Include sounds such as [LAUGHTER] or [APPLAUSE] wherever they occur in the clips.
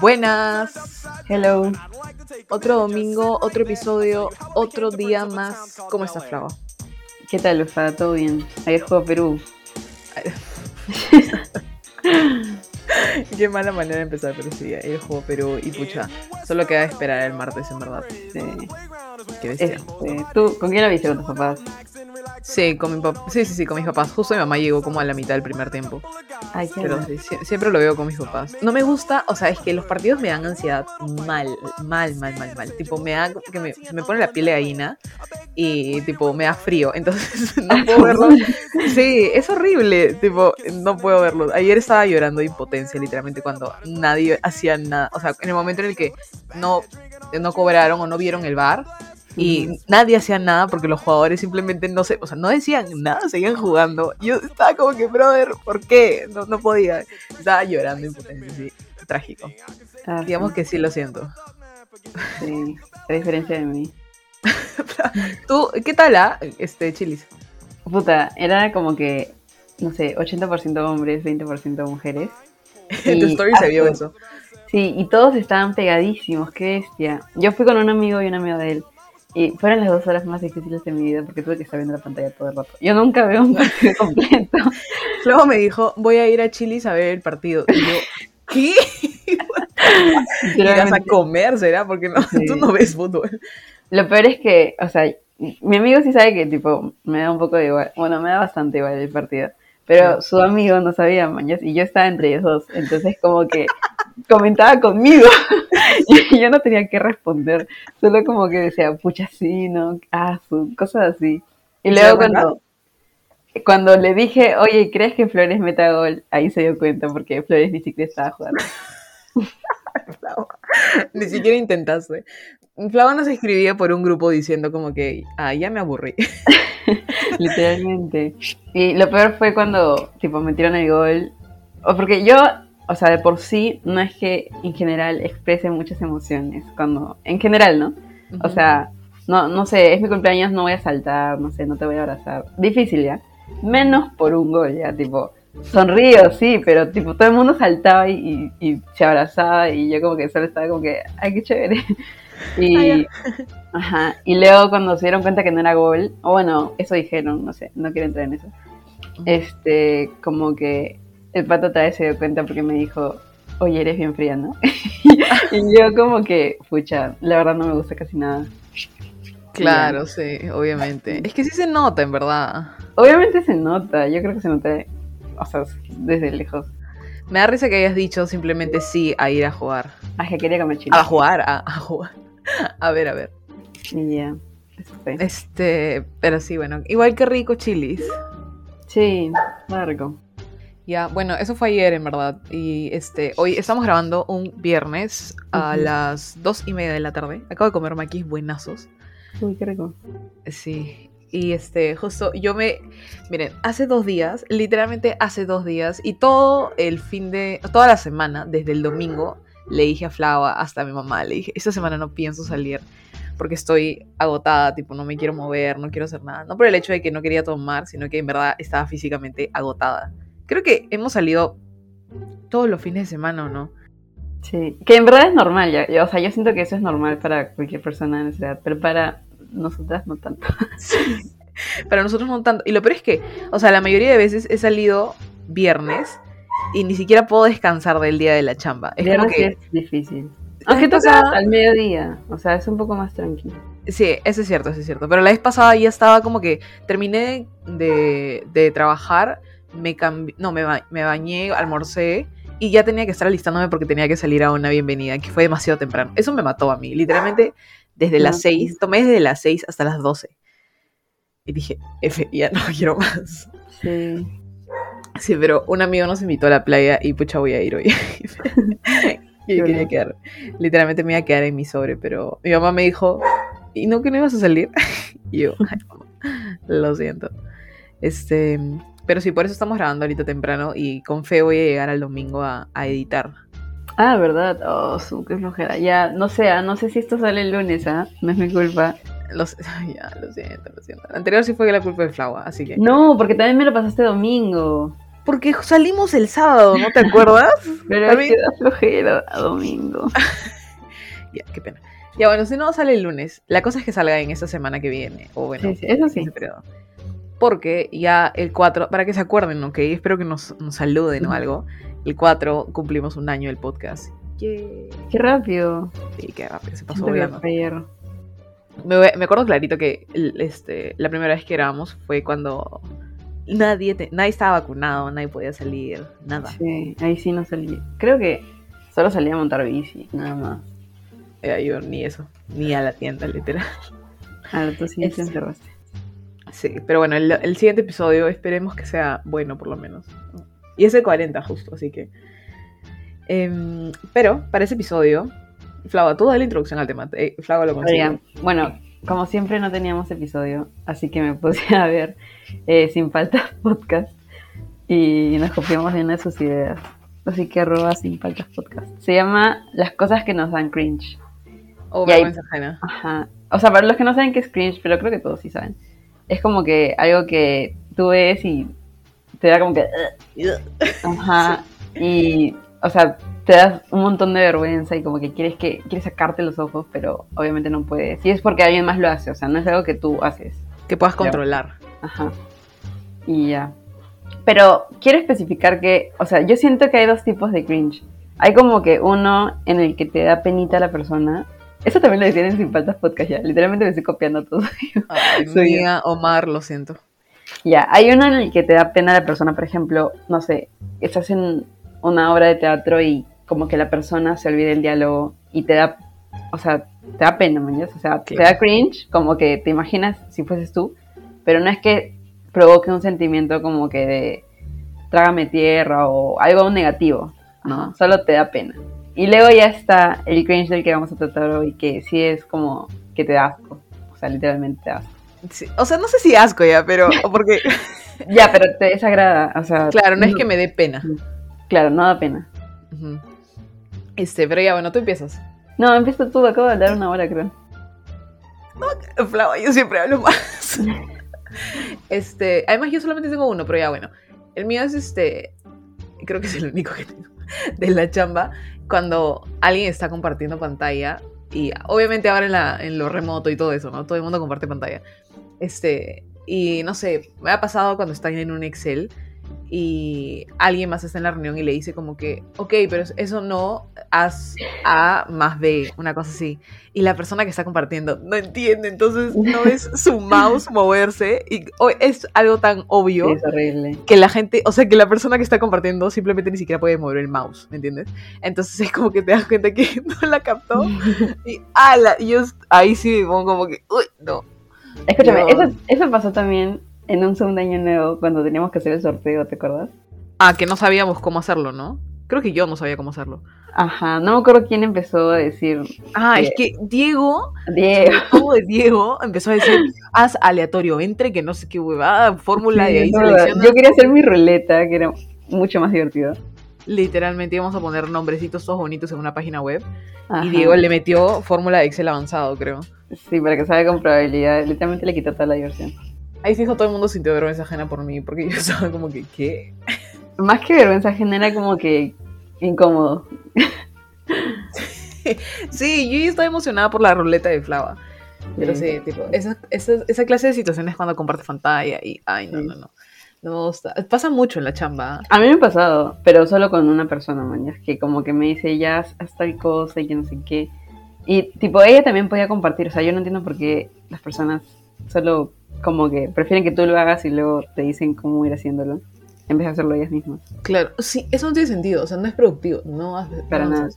Buenas. Hello. Otro domingo, otro episodio, otro día más. ¿Cómo estás, Flava? ¿Qué tal, Ufa? ¿Todo bien? Ayer jugó Perú. [LAUGHS] Qué mala manera de empezar, pero sí, ayer jugó Perú y pucha. Solo queda esperar el martes, en verdad. Sí. Qué bestia. Este, ¿Tú con quién la viste con tus papás? Sí, con mi papá. Sí, sí, sí, con mis papás. Justo mi mamá llegó como a la mitad del primer tiempo. Ay, qué Pero sí, sie- siempre lo veo con mis papás. No me gusta, o sea, es que los partidos me dan ansiedad mal, mal, mal, mal, mal. Tipo, me da que me, se me pone la piel de gallina y tipo me da frío. Entonces [LAUGHS] no puedo verlo. Sí, es horrible. Tipo, no puedo verlo. Ayer estaba llorando de impotencia, literalmente, cuando nadie hacía nada. O sea, en el momento en el que no, no cobraron o no vieron el bar. Y nadie hacía nada porque los jugadores simplemente no se, o sea, no decían nada, seguían jugando. Yo estaba como que, brother, ¿por qué? No, no podía. Estaba llorando impotencia, sí. Trágico. Ah, Digamos que sí lo siento. sí. A diferencia de mí. [LAUGHS] ¿Tú, qué tal, ah? Este, Chilis. Puta, era como que, no sé, 80% hombres, 20% mujeres. [LAUGHS] En tu story se vio eso. Sí, y todos estaban pegadísimos, qué bestia. Yo fui con un amigo y un amigo de él. Y fueron las dos horas más difíciles de mi vida porque tuve que estar viendo la pantalla todo el rato. Yo nunca veo un partido [LAUGHS] completo. Luego me dijo, voy a ir a Chilis a ver el partido. Y yo, ¿qué? Irás a comer, ¿será? Porque no, Sí. tú no ves fútbol. Lo peor es que, o sea, mi amigo sí sabe que, tipo, me da un poco de igual. Bueno, me da bastante igual el partido. Pero su amigo no sabía, mañas, y yo estaba entre ellos dos. Entonces, como que comentaba conmigo. [LAUGHS] y yo no tenía que responder. Solo como que decía, pucha, sí, no, ah, su, cosas así. Y ¿Se luego cuando, cuando le dije, oye, ¿crees que Flores meta gol? Ahí se dio cuenta porque Flores ni siquiera estaba jugando. [LAUGHS] Flava. Ni siquiera intentaste. Flava nos escribía por un grupo diciendo como que, ah, ya me aburrí. [LAUGHS] [LAUGHS] Literalmente. Y lo peor fue cuando, tipo, metieron el gol. O porque yo, o sea, de por sí, no es que en general exprese muchas emociones. Cuando, en general, ¿no? O sea, no, no sé, es mi cumpleaños, no voy a saltar, no sé, no te voy a abrazar. Difícil, ¿ya? Menos por un gol, ya, tipo, sonrío, sí, pero tipo, todo el mundo saltaba y, y, y se abrazaba y yo como que solo estaba como que, ay, qué chévere. Y, ajá, y luego cuando se dieron cuenta que no era gol, o bueno, eso dijeron, no sé, no quiero entrar en eso. Este, como que el pato otra vez se dio cuenta porque me dijo, oye, eres bien fría, ¿no? [LAUGHS] y yo como que, pucha, la verdad no me gusta casi nada. Claro, sí, obviamente. Es que sí se nota, en verdad. Obviamente se nota, yo creo que se nota, o sea, desde lejos. Me da risa que hayas dicho simplemente sí a ir a jugar. Ay, que quería comer chile. A jugar, a, a jugar. [LAUGHS] A ver, a ver. Ya, eso fue. Este, pero sí, bueno, igual que rico chilis. Sí, largo. Ya, bueno, eso fue ayer en verdad. Y este, hoy estamos grabando un viernes a las dos y media de la tarde. Acabo de comer maquis buenazos. Uy, qué rico. Sí. Y este, justo yo me. Miren, hace dos días, literalmente hace dos días, y todo el fin de. Toda la semana, desde el domingo, le dije a Flava, hasta a mi mamá, le dije: Esta semana no pienso salir porque estoy agotada, tipo, no me quiero mover, no quiero hacer nada. No por el hecho de que no quería tomar, sino que en verdad estaba físicamente agotada. Creo que hemos salido todos los fines de semana, ¿o no? Sí, que en verdad es normal, ya, ya, o sea, yo siento que eso es normal para cualquier persona en esa edad, pero para nosotras no tanto. [LAUGHS] Para nosotros no tanto. Y lo peor es que, o sea, la mayoría de veces he salido viernes y ni siquiera puedo descansar del día de la chamba. Es como que. es difícil. Aunque vez toca pasada- al mediodía, o sea, es un poco más tranquilo. Sí, eso es cierto, eso es cierto. Pero la vez pasada ya estaba como que terminé de, de trabajar, me cambié, no, me, ba- me bañé, almorcé y ya tenía que estar alistándome porque tenía que salir a una bienvenida, que fue demasiado temprano. Eso me mató a mí, literalmente desde las No, 6, tomé desde las 6 hasta las 12. Y dije, F, ya no [LAUGHS] quiero más. Sí. Sí, pero un amigo nos invitó a la playa y pucha voy a ir hoy. [LAUGHS] y Qué quería quedar, literalmente me iba a quedar en mi sobre, pero mi mamá me dijo, ¿y no que no ibas a salir? [LAUGHS] y yo, "Ay, mamá, lo siento. Este, pero sí, por eso estamos grabando ahorita temprano y con fe voy a llegar al domingo a, a editar. Ah, ¿verdad? Oh, su, qué flojera. Ya, no sé, ah, no sé si esto sale el lunes, ¿ah? No es mi culpa. Los, [LAUGHS] ya, lo siento, lo siento. El anterior sí fue la culpa de Flava, así que... No, porque también me lo pasaste domingo. Porque salimos el sábado, ¿no te acuerdas? [LAUGHS] Pero mí- queda flojera a domingo. [LAUGHS] Ya, qué pena. Ya, bueno, si no sale el lunes, la cosa es que salga en esta semana que viene. O bueno, Sí, sí, eso sí. periodo. Porque ya el 4, para que se acuerden, ¿ok? Espero que nos, nos saluden o algo. El 4 cumplimos un año del podcast. Yay. Qué rápido. Sí, qué rápido, se pasó volando. Me, me acuerdo clarito que este, la primera vez que grabamos fue cuando nadie, te- nadie estaba vacunado, nadie podía salir, nada. Sí, ahí sí no salí. Creo que solo salí a montar bici, nada más. Eh, yo ni eso, ni a la tienda, literal. Ahora tú sí te encerraste. Sí, pero bueno, el, el siguiente episodio esperemos que sea bueno por lo menos. Y es de 40 justo, así que... Em, pero para ese episodio, Flava, tú da la introducción al tema. Eh, Flava lo consigue. Bueno, como siempre no teníamos episodio, así que me puse [LAUGHS] a ver eh, Sin Faltas Podcast y nos copiamos de una de sus ideas. Así que arroba Sin Faltas Podcast. Se llama Las cosas que nos dan cringe. O ahí- vergüenza ajena. Ajá. O sea, para los que no saben qué es cringe, pero creo que todos sí saben. Es como que algo que tú ves y te da como que... [LAUGHS] Ajá. Y, o sea, te das un montón de vergüenza y como que quieres que quieres sacarte los ojos, pero obviamente no puedes. Y es porque alguien más lo hace, o sea, no es algo que tú haces. Que puedas controlar. Ajá. Y ya. Pero quiero especificar que, o sea, yo siento que hay dos tipos de cringe. Hay como que uno en el que te da penita a la persona. Eso también lo decían en Sin Faltas Podcast ya. Literalmente me estoy copiando todo. Ay, [LAUGHS] Soy yo. mía, Omar, lo siento. Ya, hay uno en el que te da pena a la persona, por ejemplo, no sé, estás en una obra de teatro y como que la persona se olvida el diálogo y te da, o sea, te da pena, ¿me entiendes? O sea, te Claro. da cringe, como que te imaginas si fueses tú, pero no es que provoque un sentimiento como que de trágame tierra o algo negativo, ¿no? Solo te da pena. Y luego ya está el cringe del que vamos a tratar hoy, que sí es como que te da asco, o sea, literalmente te da asco. Sí, O sea, no sé si asco ya, pero [LAUGHS] porque, Ya, pero te desagrada, o sea... claro, no es que me dé pena. Claro, no da pena. Ujú. Este, pero ya, bueno, tú empiezas. No, empieza tú, acabo de hablar una hora, creo. Flava, yo siempre hablo más. Este, además yo solamente tengo uno, pero ya bueno. El mío es este, creo que es el único que tengo, de la chamba, cuando alguien está compartiendo pantalla y obviamente ahora en, la, en lo remoto y todo eso, ¿no? Todo el mundo comparte pantalla. Este, y no sé, me ha pasado cuando están en un Excel y alguien más está en la reunión y le dice como que, ok, pero eso no, haz A más B, una cosa así. Y la persona que está compartiendo no entiende, entonces no es [LAUGHS] su mouse moverse y es algo tan obvio Sí, es horrible. que la gente, o sea, que la persona que está compartiendo simplemente ni siquiera puede mover el mouse, ¿me entiendes? Entonces es como que te das cuenta que [LAUGHS] no la captó y ala, yo ahí sí me pongo como que, uy, no. Escúchame, eso, eso pasó también en un segundo año nuevo cuando teníamos que hacer el sorteo, ¿te acuerdas? Ah, que no sabíamos cómo hacerlo, ¿no? Creo que yo no sabía cómo hacerlo. Ajá, no me acuerdo quién empezó a decir. Ah, es Sí. que Diego, Diego. de Diego, empezó a decir, haz aleatorio, entre que no sé qué huevada, fórmula, y Sí, ahí. Yo quería hacer mi ruleta, que era mucho más divertido. Literalmente íbamos a poner nombrecitos todos bonitos en una página web. Ajá. Y Diego le metió fórmula de Excel avanzado, creo. Sí, para que salga con probabilidad. Literalmente le quitó toda la diversión. Ahí fijo todo el mundo sintió vergüenza ajena por mí, porque yo [LAUGHS] estaba como que, ¿qué? Más que vergüenza genera como que incómodo. Sí, yo estaba emocionada por la ruleta de Flava. Pero sí, tipo, esa, esa, esa clase de situaciones cuando compartes pantalla y, ay, no, Sí. no, no. No me gusta. Pasa mucho en la chamba. A mí me ha pasado, pero solo con una persona, man, es que como que me dice, ya, haz tal cosa y que no sé qué. Y tipo, ella también podía compartir, o sea, yo no entiendo por qué las personas solo como que prefieren que tú lo hagas y luego te dicen cómo ir haciéndolo, en vez de hacerlo ellas mismas. Claro, sí, eso no tiene sentido, o sea, no es productivo, no hace- Para no nada.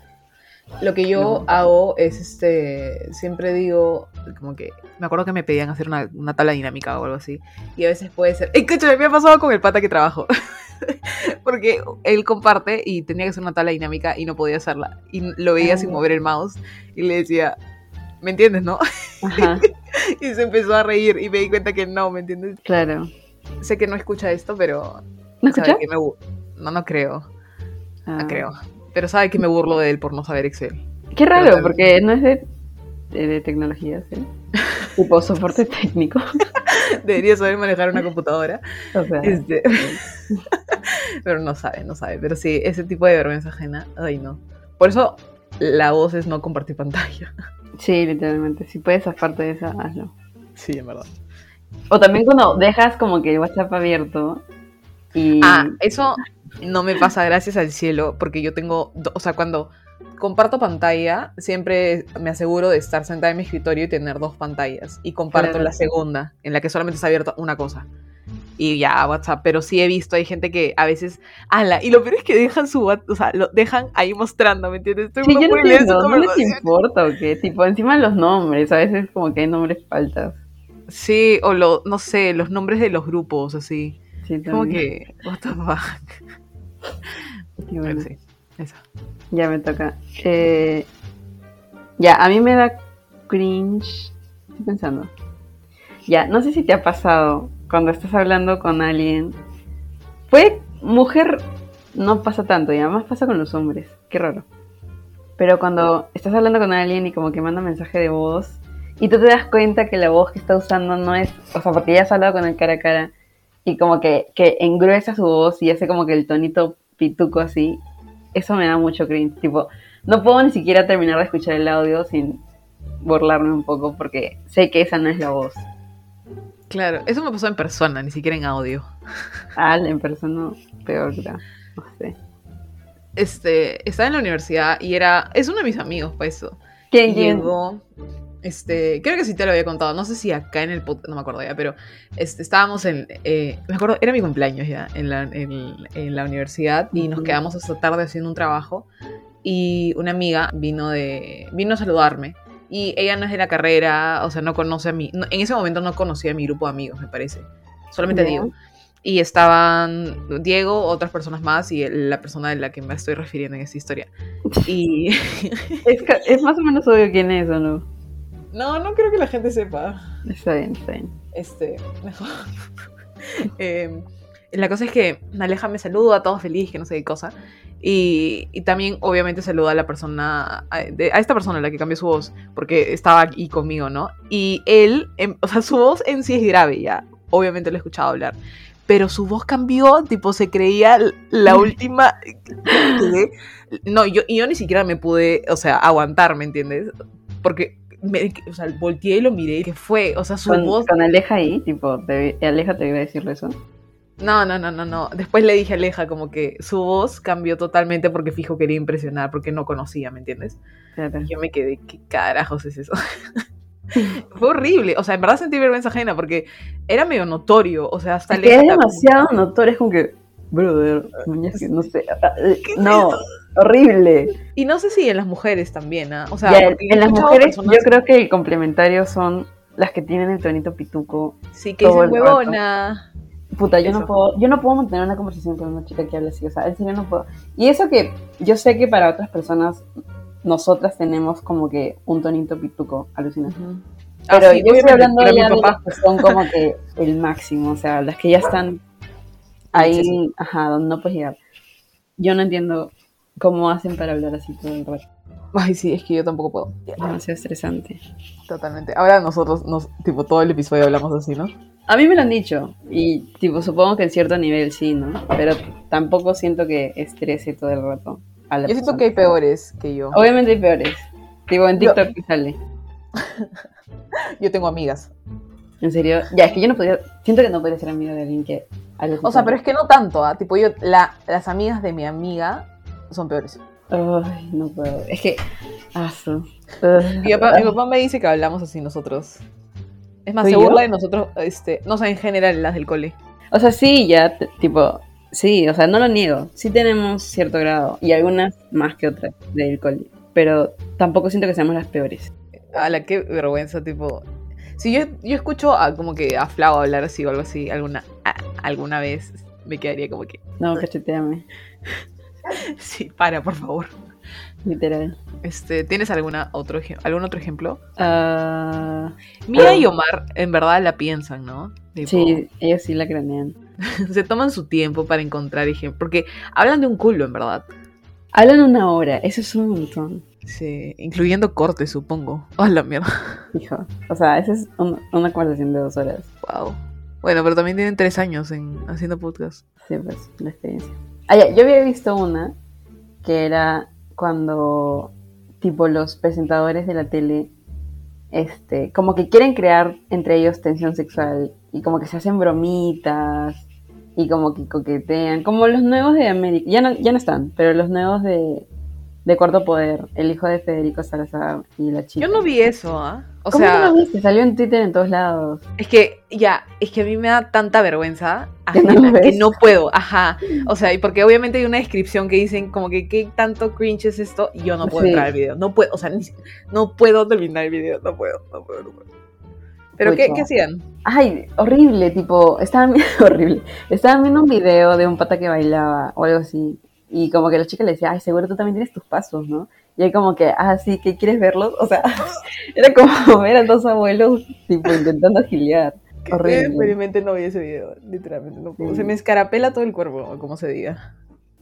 Lo que yo No. hago es, este, siempre digo, como que, me acuerdo que me pedían hacer una, una tabla dinámica o algo así, y a veces puede ser, ¡Ey, escúchame, me ha pasado con el pata que trabajo! [LAUGHS] Porque él comparte y tenía que hacer una tabla dinámica y no podía hacerla, y lo veía sin Ah. mover el mouse, y le decía, ¿me entiendes, no? [LAUGHS] Ajá, [LAUGHS] y se empezó a reír, y me di cuenta que no, ¿me entiendes? claro. Sé que no escucha esto, pero... ¿No sabe escuchas? que me No, no creo. Ah. No creo. Pero sabe que me burlo de él por no saber Excel. Qué raro, porque no es de, de, de tecnología, ¿sí? [LAUGHS] tipo soporte técnico. [LAUGHS] Debería saber manejar una computadora. O sea, Este, Pero no sabe, no sabe. Pero sí, ese tipo de vergüenza ajena, ay no. Por eso la voz es no compartir pantalla. Sí, literalmente. Si puedes aparte de esa, hazlo. Sí, en verdad. O también cuando dejas como que el WhatsApp abierto y... Ah, eso no me pasa gracias al cielo, porque yo tengo, o sea, cuando comparto pantalla, siempre me aseguro de estar sentada en mi escritorio y tener dos pantallas. Y comparto Claro. la segunda, en la que solamente está abierta una cosa. Y ya, WhatsApp. Pero sí he visto, hay gente que a veces. ¡Hala! Y lo peor es que dejan su WhatsApp, o sea, lo dejan ahí mostrando, ¿me entiendes? Sí, yo no entiendo, les importa o qué, tipo, encima los nombres, a veces como que hay nombres faltas. Sí, o lo, no sé, los nombres de los grupos, así. Sí, Como que. What the fuck. Bueno, sí, eso. Ya me toca. Eh, ya, a mí me da cringe. Estoy pensando. Ya, no sé si te ha pasado cuando estás hablando con alguien. Fue mujer, no pasa tanto, y además pasa con los hombres. Qué raro. Pero cuando estás hablando con alguien y como que manda mensaje de voz y tú te das cuenta que la voz que está usando no es, o sea, porque ya has hablado con él cara a cara y como que, que engruesa su voz y hace como que el tonito pituco así, eso me da mucho cringe. Tipo, no puedo ni siquiera terminar de escuchar el audio sin burlarme un poco porque sé que esa no es la voz. Claro, eso me pasó en persona, ni siquiera en audio. Al en persona, peor, creo. No sé. Este, estaba en la universidad y era, es uno de mis amigos, pues eso. ¿Quién? Llegó, este, creo que sí te lo había contado, no sé si acá en el podcast, no me acuerdo ya, pero este, estábamos en, eh, me acuerdo, era mi cumpleaños ya, en la, en, en la universidad y nos quedamos hasta tarde haciendo un trabajo y una amiga vino de, vino a saludarme y ella no es de la carrera, o sea, no conoce a mí, no- en ese momento no conocía a mi grupo de amigos, me parece, solamente Ya. digo. Y estaban Diego, otras personas más y la persona de la que me estoy refiriendo en esta historia. Y [LAUGHS] Es, es más o menos obvio quién es, ¿o no? no, no creo que la gente sepa. Está bien, está bien. Este, mejor. [LAUGHS] Eh, la cosa es que Aleja me saluda, todo feliz, que no sé qué cosa. Y, y también, obviamente, saluda a la persona, a, de- a esta persona, la que cambió su voz, porque estaba aquí conmigo, ¿no? Y él, em, o sea, su voz en sí es grave, ya. Obviamente lo he escuchado hablar. Pero su voz cambió, tipo, se creía la última. ¿Qué? No, yo, y yo ni siquiera me pude, o sea, aguantar, ¿me entiendes? Porque, me, o sea, volteé y lo miré, que fue, o sea, su Con, voz con Aleja ahí, tipo, te, Aleja te iba a decirle eso. No, no, no, no, no. Después le dije a Aleja como que su voz cambió totalmente porque fijo quería impresionar, porque no conocía, ¿me entiendes? Y yo me quedé, ¿qué carajos es eso? [LAUGHS] Fue horrible, o sea, en verdad sentí vergüenza ajena porque era medio notorio, o sea, hasta Es que es demasiado notorio, es como que, brother, no sé, ah, eh, ¿Qué es no, horrible. Y no sé si en las mujeres también, ¿ah? O sea, Ya, en las mujeres personas- yo creo que el complementario son las que tienen el tonito pituco. sí que dicen el rato. Puta, yo Eso. no puedo, yo no puedo mantener una conversación con una chica que habla así, o sea, en serio no puedo. Y eso que yo sé que para otras personas nosotras tenemos como que un tonito pituco alucinante. Pero Ah, sí, yo estoy hablando pero ya de las que son como que el máximo, o sea, las que ya están ahí, Sí, ajá, donde no puedes llegar. Yo no entiendo cómo hacen para hablar así todo el rato. Ay, sí, es que yo tampoco puedo. Demasiado estresante. Totalmente. Ahora nosotros, nos, tipo, todo el episodio hablamos así, ¿no? A mí me lo han dicho, y tipo, supongo que en cierto nivel sí, ¿no? Pero tampoco siento que estrese todo el rato. A la Yo siento persona. que hay peores que yo. Obviamente hay peores. Tipo, en Yo- TikTok que sale. [LAUGHS] Yo tengo amigas. En serio. Ya, es que yo no podría. Siento que no podría ser amigo de alguien que. O sea, pero es que no tanto, ¿ah? Tipo, yo, la, las amigas de mi amiga son peores. Ay, no puedo. Es que. Ah, papá, mi papá me dice que hablamos así nosotros. Es más, ¿Tú y se yo? burla de nosotros, este, no sé, en general, las del cole. O sea, sí, ya, tipo. Sí, o sea, no lo niego. Sí tenemos cierto grado. Y algunas más que otras del cole. Pero tampoco siento que seamos las peores. A la qué vergüenza, tipo. Si yo, yo escucho a, como que a Flau hablar así o algo así alguna, a- alguna vez, me quedaría como que, No, cacheteame. [LAUGHS] sí, para, por favor. Literal. Este, ¿Tienes alguna otro, algún otro ejemplo? Ah, Mía y Omar en verdad la piensan, ¿no? Tipo, sí, ellos sí la cranean. [LAUGHS] Se toman su tiempo para encontrar ejemplos. Porque hablan de un culo, en verdad. Hablan una hora, eso es un montón. Sí, incluyendo cortes, supongo. [LAUGHS] Oh, la mierda. Hijo. O sea, esa es un- una conversación de dos horas. Wow. Bueno, pero también tienen tres años en haciendo podcast. Sí, pues, la experiencia. Ah, ya, yo había visto una que era cuando, tipo, los presentadores de la tele, este, como que quieren crear entre ellos tensión sexual y como que se hacen bromitas y como que coquetean, como los nuevos de América, ya no, ya no están, pero los nuevos de, de Cuarto Poder, el hijo de Federico Salazar y la chica. Yo no vi eso, ¿ah? O ¿Cómo sea, no lo viste? Salió en Twitter en todos lados. es que ya, es que a mí me da tanta vergüenza [LAUGHS] Que no que puedo, ajá. O sea, y porque obviamente hay una descripción que dicen como que qué tanto cringe es esto y yo no puedo Sí. entrar al video. No puedo, o sea, ni no puedo terminar el video, no puedo, no puedo, no puedo. Pero ¿qué, qué hacían? Ay, horrible, tipo, estaban [LAUGHS] horrible. Estaban viendo un video de un pata que bailaba o algo así. Y como que la chica le decía, ay, seguro tú también tienes tus pasos, ¿no? Y él como que, ah, sí, ¿qué quieres verlos? O sea, [LAUGHS] era como [LAUGHS] ver a dos abuelos, tipo, intentando gilear. Horrible. Experimenten no vi ese video, literalmente no puedo. Sí. Se me escarapela todo el cuerpo, como se diga.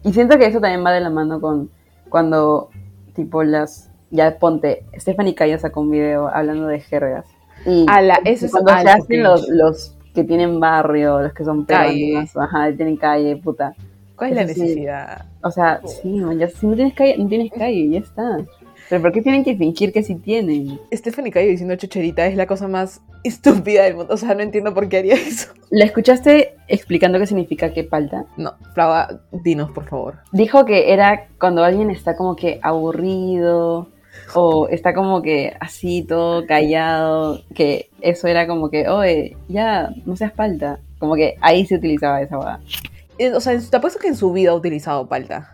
Y siento que eso también va de la mano con cuando, tipo, las, ya ponte, Stephanie Cayo sacó un video hablando de jergas. Y Ala, eso es cuando se hacen los, los que tienen barrio, los que son peruanos, ajá, tienen calle, puta. ¿Cuál es la necesidad? O sea, sí, man, ya, si no tienes calle, no tienes calle, ya está. Pero ¿por qué tienen que fingir que sí tienen? Stephanie Cayo diciendo chocherita es la cosa más estúpida del mundo. O sea, no entiendo por qué haría eso. ¿La escuchaste explicando qué significa que falta? No, Flava, dinos, por favor. Dijo que era cuando alguien está como que aburrido o está como que así todo callado, que eso era como que, oye, ya, no seas falta. Como que ahí se utilizaba esa boda. Eh, O sea, te apuesto que en su vida ha utilizado palta.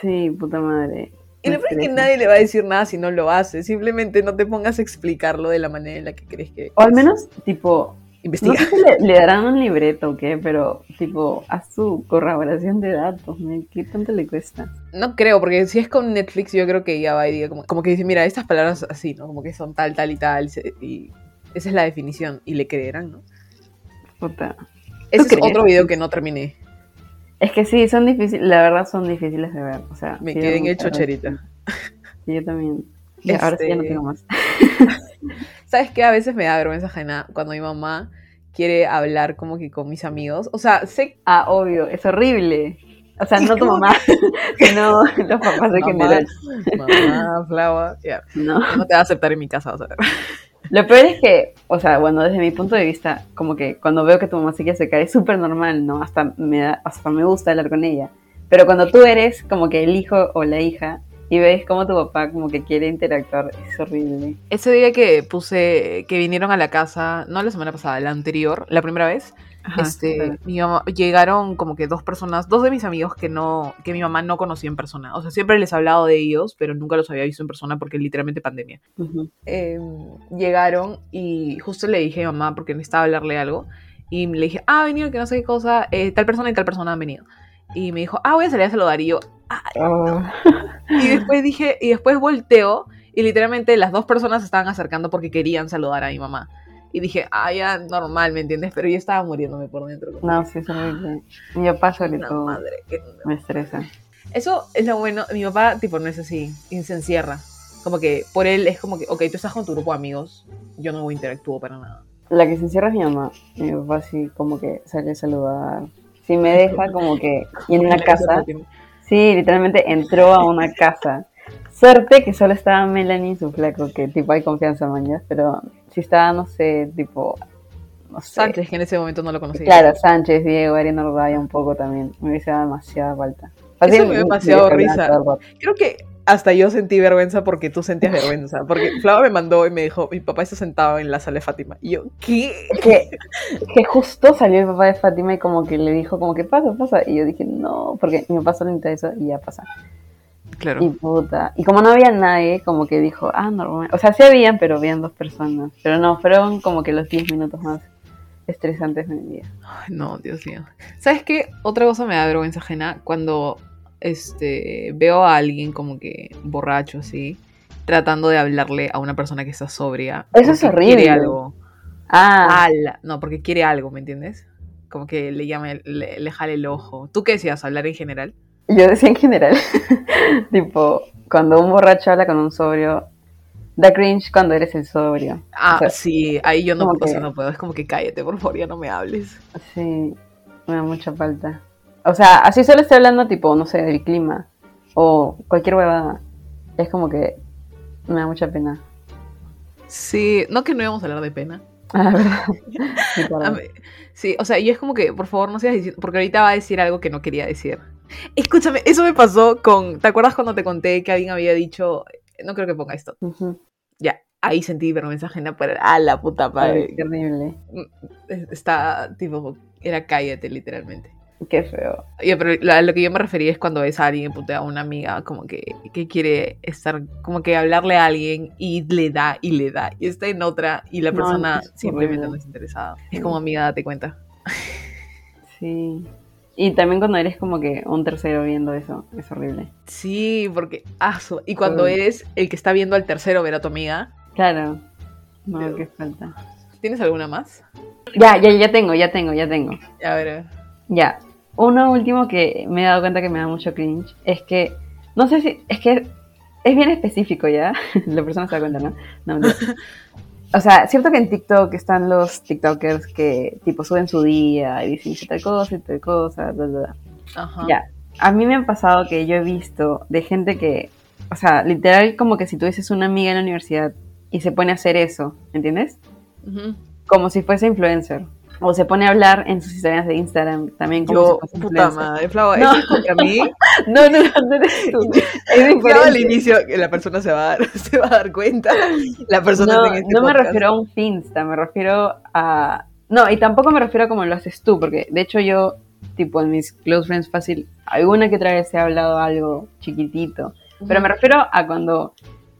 Sí, puta madre. Y lo peor es que nadie le va a decir nada si no lo hace. Simplemente no te pongas a explicarlo de la manera en la que crees que. O al menos, tipo, no Investiga. sé si le, le darán un libreto o qué, pero, tipo, haz su corroboración de datos, ¿no? ¿qué tanto le cuesta? No creo, porque si es con Netflix, yo creo que ella va y diga como, como que dice, mira, estas palabras así, ¿no? Como que son tal, tal y tal. Y esa es la definición. Y le creerán, ¿no? Puta. Ese es crees? otro video que no terminé. Es que sí, son difíciles, la verdad son difíciles de ver. O sea, Me sí, quedé en gracia. Sí, yo también. Ya, Ahora sí ya no Este- tengo más. [LAUGHS] ¿Sabes qué? A veces me da vergüenza ajena cuando mi mamá quiere hablar como que con mis amigos. O sea, sé Ah, obvio, es horrible. O sea, ¿Y no tu mamá, [LAUGHS] sino los papás de Mamá. general. mamá, Flava, ya. No. No te va a aceptar en mi casa, vas a ver. Lo peor es que, o sea, bueno, desde mi punto de vista, como que cuando veo que tu mamá se acercar es súper normal, ¿no? Hasta me, da, hasta me gusta hablar con ella. Pero cuando tú eres como que el hijo o la hija y ves como tu papá como que quiere interactuar, es horrible. Ese día que puse, que vinieron a la casa, no la semana pasada, la anterior, la primera vez, Ajá, este, claro. mi mamá- llegaron como que dos personas, dos de mis amigos que no, que mi mamá no conocía en persona. O sea, siempre les he hablado de ellos, pero nunca los había visto en persona porque literalmente pandemia. Ujú. eh, llegaron y justo le dije a mamá porque necesitaba hablarle algo y le dije, ah, ha venido que no sé qué cosa, eh, tal persona y tal persona han venido. Y me dijo, ah, voy a salir a saludar. Y yo, Ah. [LAUGHS] y después dije, y después volteo y literalmente las dos personas se estaban acercando porque querían saludar a mi mamá. Y dije, ah, ya normal, ¿me entiendes? Pero yo estaba muriéndome por dentro. No, sí, es horrible. Mi papá sobre "Una todo madre, que- me estresa. Eso es lo bueno. Mi papá, tipo, no es así. Y se encierra. Como que por él es como que, ok, tú estás con tu grupo de amigos. Yo no interactúo para nada. La que se encierra es mi mamá. Mi papá sí como que sale a saludar. Si me deja como que... Y en una [LAUGHS] casa... Sí, literalmente entró a una casa. Suerte que solo estaba Melanie y su flaco, que tipo hay confianza mañana, pero si estaba, no sé, tipo, no sé. Sánchez, que en ese momento no lo conocía. Claro, Sánchez, Diego, Ariana Ordaya un poco también. Me hubiese dado demasiada falta. Eso me dio demasiado risa. Creo que hasta yo sentí vergüenza porque tú sentías vergüenza. Porque Flava me mandó y me dijo, mi papá está sentado en la sala de Fátima. Y yo, ¿qué? Que, que justo salió el papá de Fátima y como que le dijo como que pasa, pasa. Y yo dije, no, porque mi papá solo eso y ya pasa. Claro. Y puta. Y como no había nadie, como que dijo, ah, normal. O sea, sí habían, pero habían dos personas. Pero no, fueron como que los 10 minutos más estresantes de mi. Ay, no, Dios mío. ¿Sabes qué? Otra cosa me da vergüenza ajena cuando este, veo a alguien como que borracho así, tratando de hablarle a una persona que está sobria. Eso es horrible. Quiere algo. Ah, No, porque quiere algo, ¿me entiendes? Como que le llame, le, le jale el ojo. ¿Tú qué decías? ¿Hablar en general? Yo decía en general, [LAUGHS] tipo, cuando un borracho habla con un sobrio, Da cringe cuando eres el sobrio. Ah, O sea, sí, ahí yo no, que- puedo. Es como que cállate, por favor, ya no me hables. Sí, me da mucha falta. O sea, así solo estoy hablando, tipo, no sé, del clima o cualquier huevada. Es como que me da mucha pena. Sí, no que no íbamos a hablar de pena. Ah, [LAUGHS] verdad. [LAUGHS] Sí, o sea, yo es como que, por favor, no sigas diciendo, porque ahorita va a decir algo que no quería decir. Escúchame, eso me pasó con, ¿te acuerdas cuando te conté que alguien había dicho, no creo que ponga esto? Ujú. Ya, ahí sentí vergüenza ajena, pero a la puta Ay, madre. qué horrible. Está, tipo, era cállate, literalmente. Qué feo. Ya, pero la- lo que yo me refería es cuando ves a alguien, putea a una amiga, como que, que quiere estar, como que hablarle a alguien y le da y le da, y está en otra y la No, persona es simplemente no es interesada. Es como amiga, date cuenta. Sí. Y también cuando eres como que un tercero viendo eso, es horrible. Sí, porque, ah, su- y cuando Uy. eres el que está viendo al tercero ver a tu amiga, Claro. No, Pero- qué falta. ¿tienes alguna más? Ya, ya, ya tengo, ya tengo, ya tengo. A ver, a ver. Ya. Uno último que me he dado cuenta que me da mucho cringe es que, no sé si, es que es bien específico ya. [LAUGHS] La persona se da cuenta, ¿no? No, mentira. [LAUGHS] O sea, cierto que en TikTok están los TikTokers que tipo suben su día y dicen tal cosa y tal cosa, bla, bla, bla. Ajá. Ya. A mí me ha pasado que yo he visto de gente que, o sea, literal como que si tuvieses una amiga en la universidad y se pone a hacer eso, ¿entiendes? Como si fuese influencer. O se pone a hablar en sus historias de Instagram también como Yo, si puta madre, No. ¿eso es contra mí? [LAUGHS] No, no, no, no eres tú. Es [LAUGHS] al inicio, que la persona se va a dar, [LAUGHS] se va a dar cuenta. La persona No, en este no me refiero a un Finsta, me refiero a... No, y tampoco me refiero a como lo haces tú, porque de hecho yo, tipo en mis close friends fácil, alguna que otra vez he hablado algo chiquitito, pero me refiero a cuando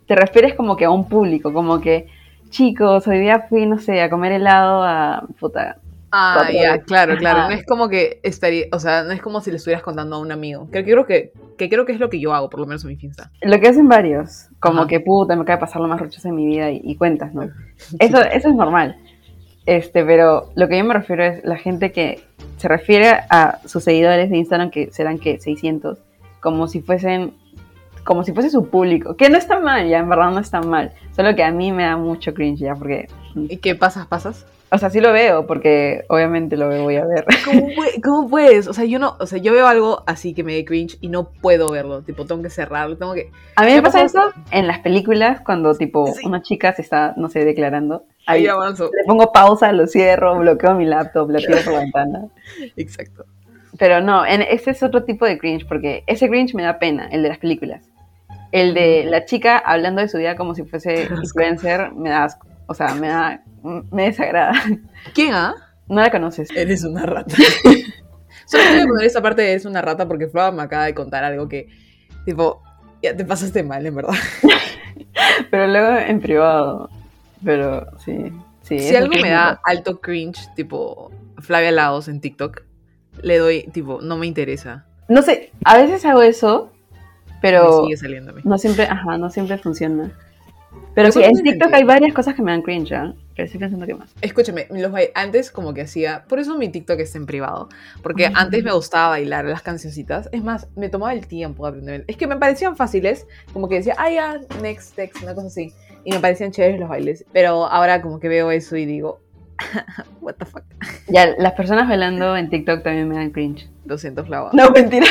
te refieres como que a un público, como que, chicos, hoy día fui, no sé, a comer helado a... Puta, Ah, ya, veces. claro, claro. Ajá. No es como que estaría, o sea, no es como si le estuvieras contando a un amigo. Que creo que, que creo que es lo que yo hago, por lo menos en mi Finsta. Lo que hacen varios, como Ajá. que puta, me acaba de pasar lo más rochoso de mi vida y, y cuentas, ¿no? [LAUGHS] Eso, eso es normal. Este, pero lo que yo me refiero es la gente que se refiere a sus seguidores de Instagram, que serán que 600, como si fuesen, como si fuese su público, que no está mal, ya, en verdad no está mal, solo que a mí me da mucho cringe ya, porque, ¿Y qué pasas, pasas? O sea, sí lo veo, porque obviamente lo voy a ver. [LAUGHS] ¿Cómo, pue- cómo puedes? O sea, yo no, o sea, yo veo algo así que me dé cringe y no puedo verlo. Tipo, tengo que cerrarlo, tengo que. A mí ¿Qué me pasa eso en las películas, cuando tipo Sí. una chica se está, no sé, declarando. Ahí Ahí avanzo. le pongo pausa, lo cierro, bloqueo mi laptop, por la ventana. Exacto. Pero no, en, ese es otro tipo de cringe, porque ese cringe me da pena, el de las películas. El de la chica hablando de su vida como si fuese [LAUGHS] influencer, me da asco. O sea, me da, me desagrada. ¿Quién, ah? No la conoces. Eres una rata. [LAUGHS] Solo a poner esta parte de eres una rata porque Flava me acaba de contar algo que, tipo, ya te pasaste mal, en verdad. [LAUGHS] Pero luego en privado. Pero sí, sí. Si algo me da alto cringe, tipo Flavia Laos en TikTok, le doy, tipo, no me interesa. No sé, a veces hago eso, Me pero sigue saliendo a mí. no siempre, ajá, no siempre funciona. Pero sí, en TikTok hay varias cosas que me dan cringe, ¿ah? Pero estoy pensando que más. Escúchame, los antes como que hacía, por eso mi TikTok está en privado, porque antes me gustaba bailar las cancioncitas, es más, me tomaba el tiempo de aprender, es que me parecían fáciles, como que decía, ah, ya, next, next, una cosa así, y me parecían chéveres los bailes, pero ahora como que veo eso y digo, [LAUGHS] what the fuck, Ya, las personas bailando en TikTok también me dan cringe. 200 flavas, No, mentira.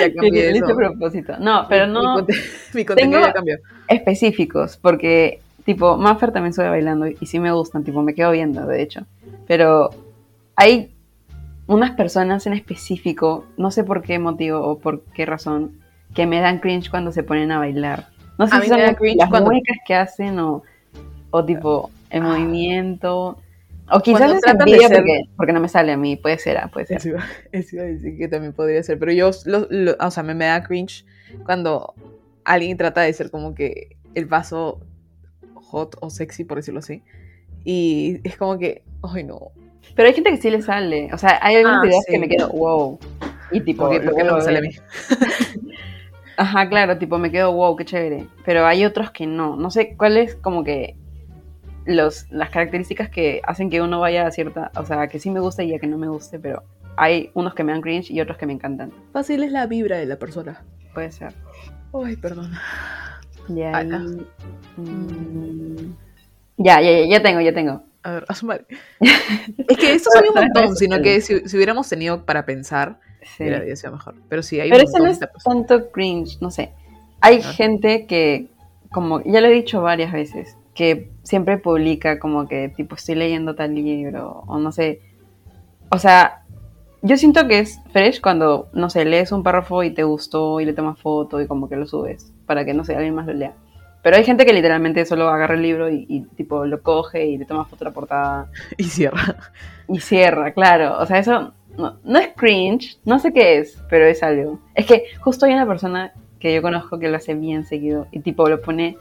Ya cambié eso. propósito. No, pero Mi no conte- [LAUGHS] Mi, contenido Tengo- ya cambió. específicos, porque, tipo, Maffer también sube bailando y sí me gustan, tipo, me quedo viendo, de hecho. Pero hay unas personas en específico, no sé por qué motivo o por qué razón, que me dan cringe cuando se ponen a bailar. No sé A si son las, cringe las cuando- muecas que hacen o, o tipo, el Ah. movimiento. O quizás es envidia ser- porque, porque no me sale a mí, puede ser, ah, puede ser. Eso iba, [LAUGHS] eso iba a decir que también podría ser, pero yo, lo- lo- o sea, me, me da cringe cuando alguien trata de ser como que el paso hot o sexy, por decirlo así, y es como que, ay no, Pero hay gente que sí le sale. O sea, hay algunos Ah, videos sí. que me quedo, wow. Y tipo, ¿por qué, por qué luego no me sale a mí? [LAUGHS] Ajá, claro, tipo, me quedo, wow, qué chévere. Pero hay otros que no. No sé cuál es como que los, las características que hacen que uno vaya a cierta, o sea, que sí me gusta y a que no me guste, pero hay unos que me dan cringe y otros que me encantan. Fácil es la vibra de la persona. Puede ser. Ay, perdón. Ahí, Acá. mm, ya, ya, ya, ya tengo, ya tengo. A ver, a. [LAUGHS] Es que esto son un montón, sino que si, si hubiéramos tenido para pensar, Sí. hubiera hubiera sido mejor. Pero sí, hay Pero un eso no es tanto cringe, no sé. Hay Ah. gente que, como ya lo he dicho varias veces, que siempre publica como que tipo estoy leyendo tal libro o no sé. O sea, yo siento que es fresh cuando, no sé, lees un párrafo y te gustó y le tomas foto y como que lo subes para que, no sé, alguien más lo lea. Pero hay gente que literalmente solo agarra el libro y, y, tipo lo coge y le toma foto a la portada [LAUGHS] Y cierra. y cierra, claro. O sea, eso no, no es cringe, no sé qué es, pero es algo. Es que justo hay una persona que yo conozco que lo hace bien seguido y tipo lo pone...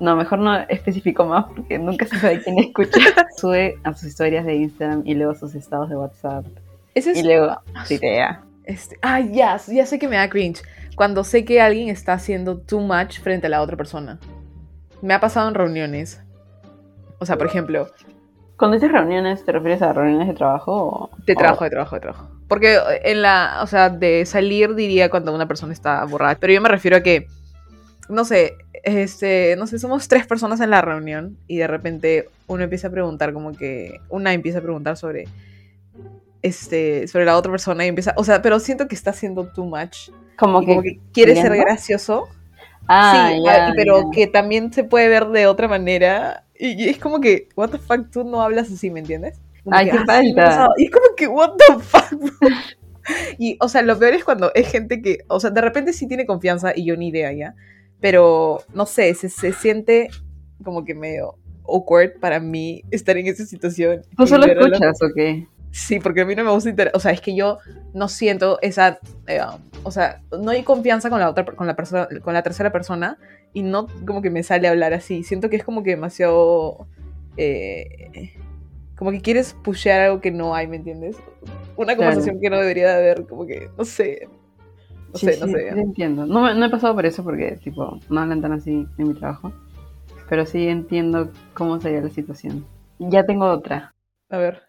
No, mejor no especifico más porque nunca se sabe quién escucha. [LAUGHS] Sube a sus historias de Instagram y luego a sus estados de WhatsApp. Ese es Y luego tuitea. Este, ah, ya, ya sé que me da cringe. Cuando sé que alguien está haciendo too much frente a la otra persona. Me ha pasado en reuniones. O sea, por ejemplo, Cuando dices reuniones, ¿te refieres a reuniones de trabajo o...? de trabajo, de trabajo, de trabajo. Porque en la, o sea, de salir diría cuando una persona está borracha. Pero yo me refiero a que, no sé, este, no sé, somos tres personas en la reunión y de repente uno empieza a preguntar como que, una empieza a preguntar sobre, este, sobre la otra persona y empieza, o sea, pero siento que está haciendo too much. Como que... como que quiere ser gracioso. Ah, sí, ya, ah, pero que también se puede ver de otra manera. Y, y es como que, what the fuck, tú no hablas así, ¿me entiendes? Como Ay, que, qué "Ah, falta". ha pasado". Y es como que, what the fuck. [LAUGHS] y, o sea, lo peor es cuando es gente que, o sea, de repente sí tiene confianza y yo ni idea ya. Pero, no sé, se, se siente como que medio awkward para mí estar en esa situación. ¿Tú solo escuchas o qué? Sí, porque a mí no me gusta inter- O sea, es que yo no siento esa. eh, o sea, no hay confianza con la otra, con la persona, con la tercera persona y no como que me sale a hablar así. Siento que es como que demasiado. eh, como que quieres pushear algo que no hay, ¿me entiendes? Una Claro. conversación que no debería de haber, como que, no sé. No Sí, sé, sí, no sé. sí entiendo. No, no he pasado por eso porque, tipo, no hablan tan así en mi trabajo. Pero sí entiendo cómo sería la situación. Ya tengo otra. A ver.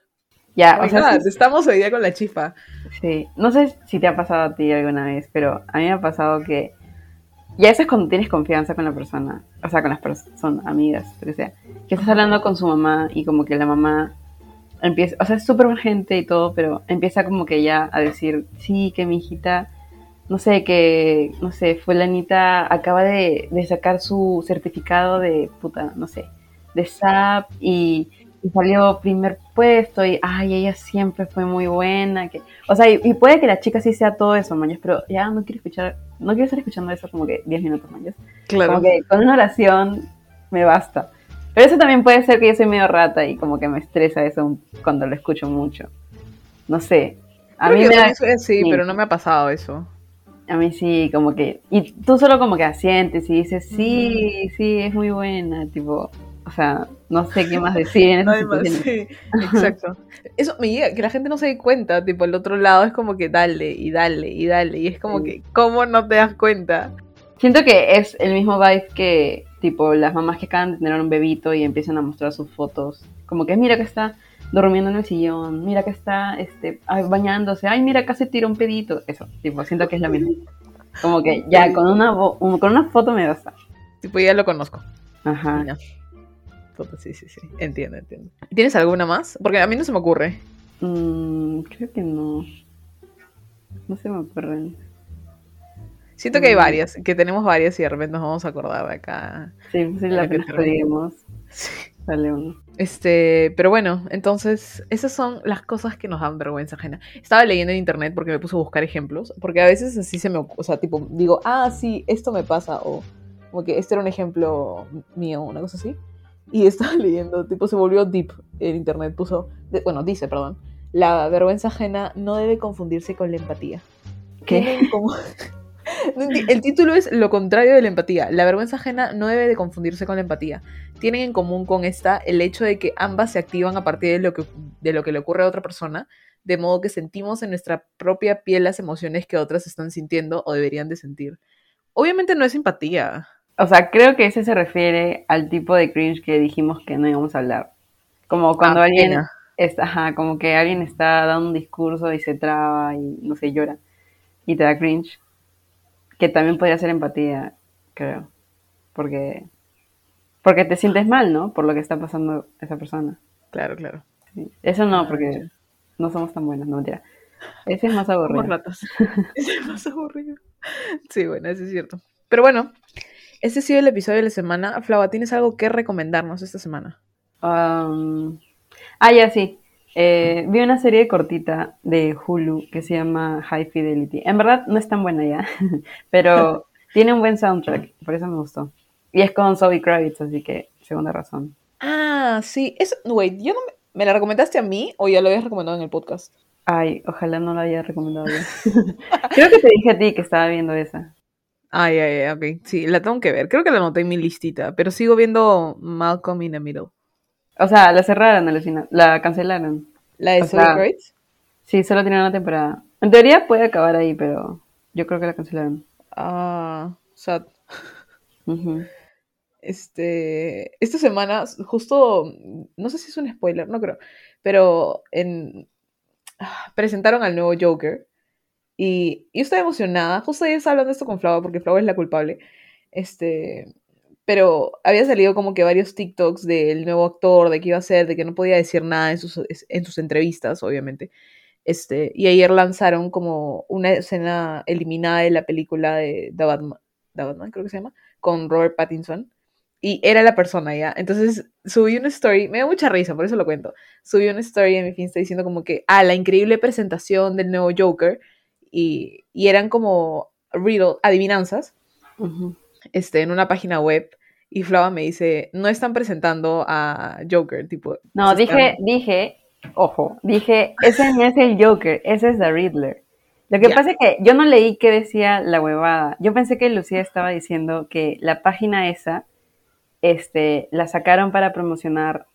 Ya, o sea, sí, estamos hoy día con la chifa. sí. No sé si te ha pasado a ti alguna vez, pero a mí me ha pasado que. Ya eso es cuando tienes confianza con la persona. O sea, con las personas, amigas, lo que sea. Que estás hablando con su mamá y como que la mamá empieza. O sea, es súper buena gente y todo, pero empieza como que ya a decir, sí, que mi hijita no sé, que, no sé, fulanita acaba de, de sacar su certificado de, puta, no sé, de SAP y, y salió primer puesto y, ay, ella siempre fue muy buena, que, o sea, y, y puede que la chica sí sea todo eso, mañas, pero ya no quiero escuchar, no quiero estar escuchando eso como que 10 minutos, mañas. Claro. Como que con una oración me basta. Pero eso también puede ser que yo soy medio rata y como que me estresa eso cuando lo escucho mucho. No sé. A Creo mí me da, sí. pero no me ha pasado eso. A mí sí, como que. Y tú solo como que asientes y dices, sí, sí, es muy buena. Tipo, o sea, no sé qué más decir en [LAUGHS] No esa más, sí, [LAUGHS] exacto. Eso me llega, que la gente no se dé cuenta, tipo, el otro lado es como que dale y dale y dale, y es como Sí. que, ¿cómo no te das cuenta? Siento que es el mismo vibe que, tipo, las mamás que acaban de tener un bebito y empiezan a mostrar sus fotos. Como que mira que está durmiendo en el sillón, mira que está este, bañándose, ay, mira, casi tira un pedito. Eso, tipo, siento que es lo mismo. Como que ya con una, con una foto me basta. Tipo, ya lo conozco. Ajá. Ya. Puta, Sí, sí, sí, entiendo, entiendo. ¿Tienes alguna más? Porque a mí no se me ocurre. Mm, creo que no. No se me ocurren. Siento que hay Mm. varias, que tenemos varias y de repente nos vamos a acordar de acá. Sí, sí, la que que Sí. Sale uno. Este, pero bueno, entonces, esas son las cosas que nos dan vergüenza ajena. Estaba leyendo en internet porque me puse a buscar ejemplos, porque a veces así se me, o sea, tipo, digo, ah, sí, esto me pasa, o como que este era un ejemplo mío, una cosa así. Y [LAUGHS] estaba leyendo, tipo, se volvió deep en internet, puso, de- bueno, dice, perdón, la vergüenza ajena no debe confundirse con la empatía. ¿Qué? Tienen como- [LAUGHS] [LAUGHS] El título es lo contrario de la empatía. La vergüenza ajena no debe de confundirse con la empatía. Tienen en común con esta el hecho de que ambas se activan a partir de lo que, de lo que le ocurre a otra persona, de modo que sentimos en nuestra propia piel las emociones que otras están sintiendo o deberían de sentir. Obviamente no es empatía. O sea, creo que ese se refiere al tipo de cringe que dijimos que no íbamos a hablar. Como cuando Ah, alguien pena. está, ajá, como que alguien está dando un discurso y se traba y no sé, llora y te da cringe. Que también podría ser empatía, creo. porque, porque te sientes mal, ¿no? Por lo que está pasando esa persona. Claro, claro. Sí. Eso no, porque no somos tan buenos, no mentira. Ese es más aburrido. ratas. [LAUGHS] Ese es más aburrido. Sí, bueno, eso es cierto. Pero bueno, este ha sido el episodio de la semana. Flava, ¿tienes algo que recomendarnos esta semana? Um, ah, ya sí. Eh, vi una serie cortita de Hulu que se llama High Fidelity. En verdad no es tan buena ya, [LAUGHS] pero [LAUGHS] tiene un buen soundtrack, por eso me gustó. Y es con Zoe Kravitz, así que segunda razón. Ah, sí. Es, wait, ¿yo no me, me la recomendaste a mí o ya lo habías recomendado en el podcast? Ay, ojalá no la haya recomendado yo. [LAUGHS] Creo que te dije a ti que estaba viendo esa. Ay, ay, ay, ok. Sí, la tengo que ver. Creo que la anoté en mi listita, pero sigo viendo Malcolm in the Middle. O sea, la cerraron al final, la cancelaron. ¿La de Kravitz? Sí, solo tiene una temporada. En teoría puede acabar ahí, pero yo creo que la cancelaron. Ah, sad. Este, esta semana, justo, no sé si es un spoiler, no creo, pero en, ah, presentaron al nuevo Joker y yo estaba emocionada, justo ayer estaba hablando esto con Flava porque Flava es la culpable, este, pero había salido como que varios TikToks del nuevo actor, de qué iba a ser, de que no podía decir nada en sus, en sus entrevistas, obviamente, este, y ayer lanzaron como una escena eliminada de la película de The Batman, The Batman creo que se llama, con Robert Pattinson y era la persona ya. Entonces subí una story, me da mucha risa, por eso lo cuento. Subí una story en mi Insta diciendo como que, ah, la increíble presentación del nuevo Joker. Y, y eran como riddle, adivinanzas, este, en una página web. Y Flava me dice, no están presentando a Joker, tipo. No, dije, están- dije, ojo, dije, ese no es el Joker, ese es The Riddler. Lo que pasa es que yo no leí qué decía la huevada. Yo pensé que Lucía estaba diciendo que la página esa, este, la sacaron para promocionar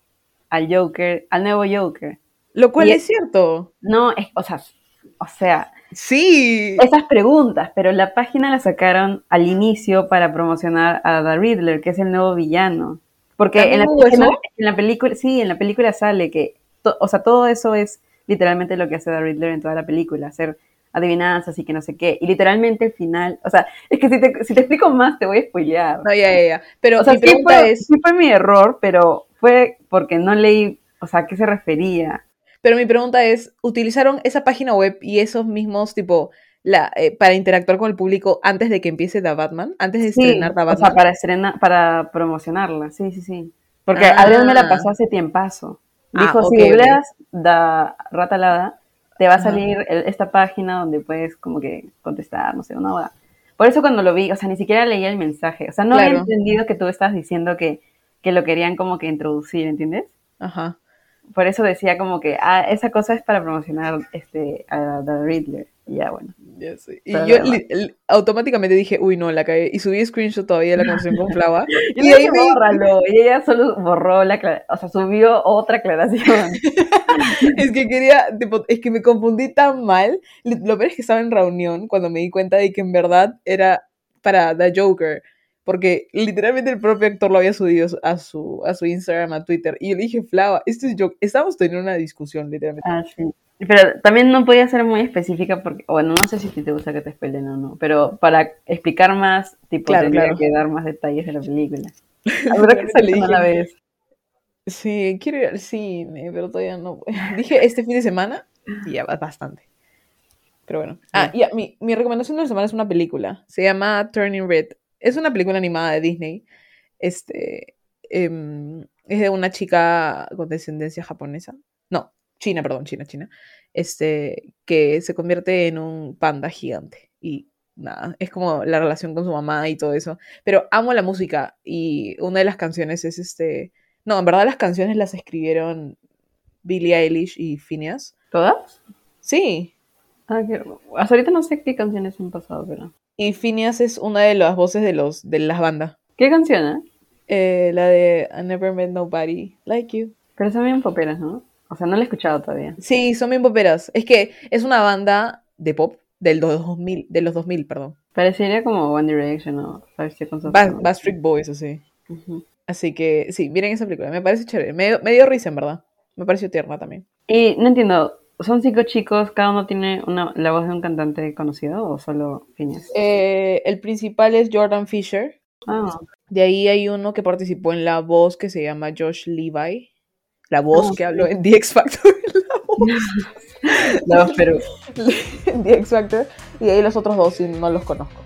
al Joker, al nuevo Joker. Lo cual y- es cierto. No, es, o sea, o sea, Sí. esas preguntas, pero la página la sacaron al inicio para promocionar a The Riddler, que es el nuevo villano. Porque en la, ¿También hubo en la- eso? en la película, sí, en la película sale que, to- o sea, todo eso es literalmente lo que hace The Riddler en toda la película, hacer adivinanzas y que no sé qué. Y literalmente el final, o sea, es que si te, si te explico más te voy a spoilear. No, ya, ya, ya. Pero o sea, mi sí fue, es, sí fue mi error, pero fue porque no leí, o sea, a qué se refería. Pero mi pregunta es, ¿utilizaron esa página web y esos mismos, tipo, la, eh, para interactuar con el público antes de que empiece The Batman? Antes de Sí, estrenar The o sea, Batman. para estrenar, para promocionarla, sí, sí, sí. Porque Ah. Adrián me la pasó hace tiempazo. Ah, Dijo, ok, si ok. googleas da Ratalada, te va a salir el- esta página donde puedes como que contestar, no sé, una hora. Por eso cuando lo vi, o sea, ni siquiera leía el mensaje. O sea, no había Claro. entendido que tú estabas diciendo que, que lo querían como que introducir, ¿entiendes? Ajá. Por eso decía como que, ah, esa cosa es para promocionar este, a The Riddler. Y ya, bueno. Ya sé. Y yo bueno. li- li- automáticamente dije, uy, no, la cagué. Y subí screenshot todavía de la canción con Flava. [LAUGHS] Y y ahí bórralo. Y ella solo borró la, o sea, subió otra aclaración. [LAUGHS] es que quería, tipo, es que me confundí tan mal. Lo peor es que estaba en reunión cuando me di cuenta de que en verdad era para The Joker. Porque literalmente el propio actor lo había subido a su, a su Instagram, a Twitter. Y yo le dije, Flava, esto es Joker. Estábamos teniendo una discusión, literalmente. Ah, sí. Pero también no podía ser muy específica porque, bueno, no sé si te gusta que te spoilen o no, pero para explicar más, tipo, Claro, tendría claro. que dar más detalles de la película. [LAUGHS] La verdad que le se no dije, la ves. Sí, quiero ir al cine, pero todavía no. [LAUGHS] Dije este fin de semana y ya bastante. Pero bueno. Ah, ya, mi, mi recomendación de la semana es una película. Se llama Turning Red. Es una película animada de Disney. Este. em, es de una chica con descendencia japonesa. No, china, perdón, china, china. Este. Que se convierte en un panda gigante. Y nada, es como la relación con su mamá y todo eso. Pero amo la música. Y una de las canciones es este. No, en verdad las canciones las escribieron Billie Eilish y Phineas. ¿Todas? Sí. Ah, qué- Hasta ahorita no sé qué canciones han pasado, pero... Y Phineas es una de las voces de los de las bandas. ¿Qué canción, eh? Eh, la de I Never Met Nobody Like You. Pero son bien poperas, ¿no? O sea, no la he escuchado todavía. Sí, son bien poperas. Es que es una banda de pop del 2000, de los 2000, perdón. Parecería como One Direction o Backstreet Boys, así. Ujú. Así que sí, miren esa película. Me parece chévere. Me, me dio risa, en verdad. Me pareció tierna también. Y no entiendo, ¿son cinco chicos, cada uno tiene una, la voz de un cantante conocido o solo Phineas? Eh, el principal es Jordan Fisher. Ah, De ahí hay uno que participó en La Voz que se llama Josh Levi. La voz Ah, que ok. habló en The X Factor. [LAUGHS] no, pero en [LAUGHS] The X Factor. Y de ahí los otros dos sí, no los conozco.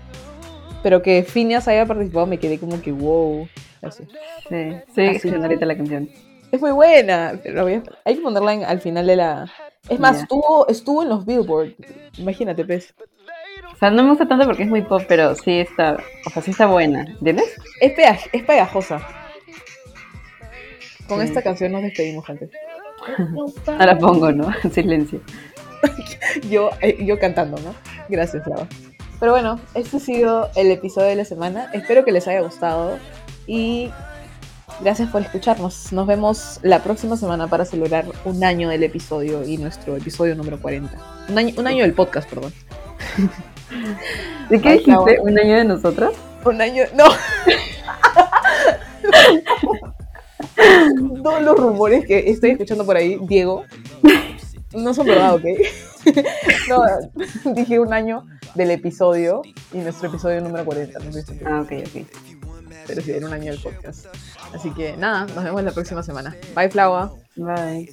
Pero que Phineas haya participado me quedé como que wow. Así. sí, sí, Así. ahorita la canción. Es muy buena. pero hay que ponerla en- al final de la. Es más, estuvo, estuvo en los Billboard. Imagínate, pues. O sea, no me gusta tanto porque es muy pop, pero sí está, o sea, sí está buena, ¿entiendes? Es, pega- es pegajosa. Con Sí. esta canción nos despedimos, gente. No la pongo, ¿no? En [LAUGHS] silencio. [LAUGHS] yo, eh, yo cantando, ¿no? Gracias, Flava. Pero bueno, este ha sido el episodio de la semana. Espero que les haya gustado y gracias por escucharnos. Nos vemos la próxima semana para celebrar un año del episodio y nuestro episodio número 40. Un año, un año del podcast, perdón. [LAUGHS] ¿De qué Ay, dijiste? ¿Un año de nosotras? Un año. No. [LAUGHS] Todos los rumores que estoy escuchando por ahí, Diego, no son verdad, ¿ok? [LAUGHS] No, dije un año del episodio y nuestro episodio número 40. No sé si- Ah, ok, ok. pero sí, era un año del podcast. Así que nada, nos vemos la próxima semana. Bye, Flava. ¿ah? Bye.